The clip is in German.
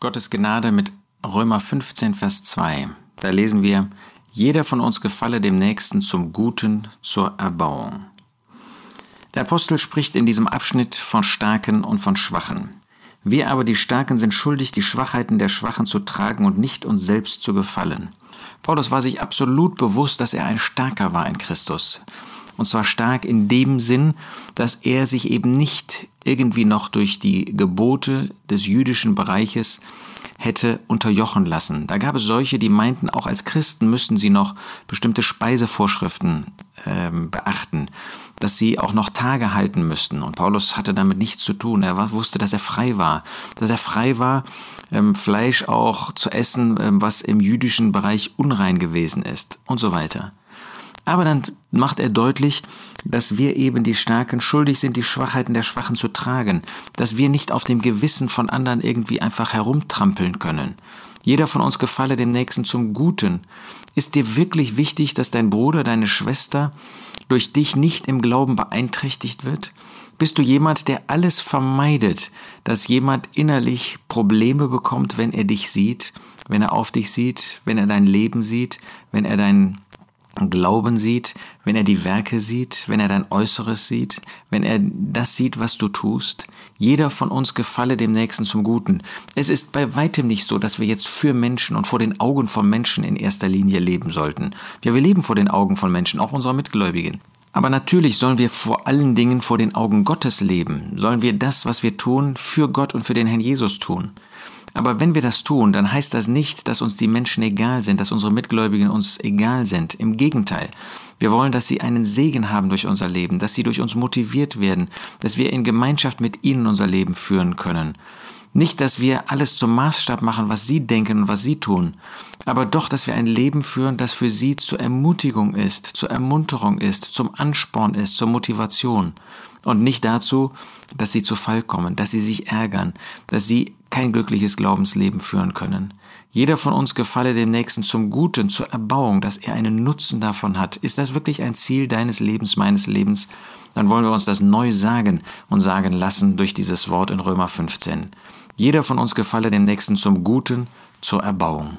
Gottes Gnade mit Römer 15, Vers 2. Da lesen wir, jeder von uns gefalle dem Nächsten zum Guten, zur Erbauung. Der Apostel spricht in diesem Abschnitt von Starken und von Schwachen. Wir aber, die Starken, sind schuldig, die Schwachheiten der Schwachen zu tragen und nicht uns selbst zu gefallen. Paulus war sich absolut bewusst, dass er ein Starker war in Christus. Und zwar stark in dem Sinn, dass er sich eben nicht irgendwie noch durch die Gebote des jüdischen Bereiches hätte unterjochen lassen. Da gab es solche, die meinten, auch als Christen müssten sie noch bestimmte Speisevorschriften ähm, beachten, dass sie auch noch Tage halten müssten. Und Paulus hatte damit nichts zu tun. Er wusste, dass er frei war, dass er frei war, ähm, Fleisch auch zu essen, ähm, was im jüdischen Bereich unrein gewesen ist und so weiter. Aber dann macht er deutlich, dass wir eben die Starken schuldig sind, die Schwachheiten der Schwachen zu tragen, dass wir nicht auf dem Gewissen von anderen irgendwie einfach herumtrampeln können. Jeder von uns gefalle dem Nächsten zum Guten. Ist dir wirklich wichtig, dass dein Bruder, deine Schwester durch dich nicht im Glauben beeinträchtigt wird? Bist du jemand, der alles vermeidet, dass jemand innerlich Probleme bekommt, wenn er dich sieht, wenn er auf dich sieht, wenn er dein Leben sieht, wenn er dein Glauben sieht, wenn er die Werke sieht, wenn er dein Äußeres sieht, wenn er das sieht, was du tust. Jeder von uns gefalle dem Nächsten zum Guten. Es ist bei weitem nicht so, dass wir jetzt für Menschen und vor den Augen von Menschen in erster Linie leben sollten. Ja, wir leben vor den Augen von Menschen, auch unserer Mitgläubigen. Aber natürlich sollen wir vor allen Dingen vor den Augen Gottes leben. Sollen wir das, was wir tun, für Gott und für den Herrn Jesus tun. Aber wenn wir das tun, dann heißt das nicht, dass uns die Menschen egal sind, dass unsere Mitgläubigen uns egal sind. Im Gegenteil. Wir wollen, dass sie einen Segen haben durch unser Leben, dass sie durch uns motiviert werden, dass wir in Gemeinschaft mit ihnen unser Leben führen können. Nicht, dass wir alles zum Maßstab machen, was sie denken und was sie tun, aber doch, dass wir ein Leben führen, das für sie zur Ermutigung ist, zur Ermunterung ist, zum Ansporn ist, zur Motivation und nicht dazu, dass sie zu Fall kommen, dass sie sich ärgern, dass sie kein glückliches Glaubensleben führen können. Jeder von uns gefalle dem Nächsten zum Guten, zur Erbauung, dass er einen Nutzen davon hat. Ist das wirklich ein Ziel deines Lebens, meines Lebens? Dann wollen wir uns das neu sagen und sagen lassen durch dieses Wort in Römer 15. Jeder von uns gefalle dem Nächsten zum Guten, zur Erbauung.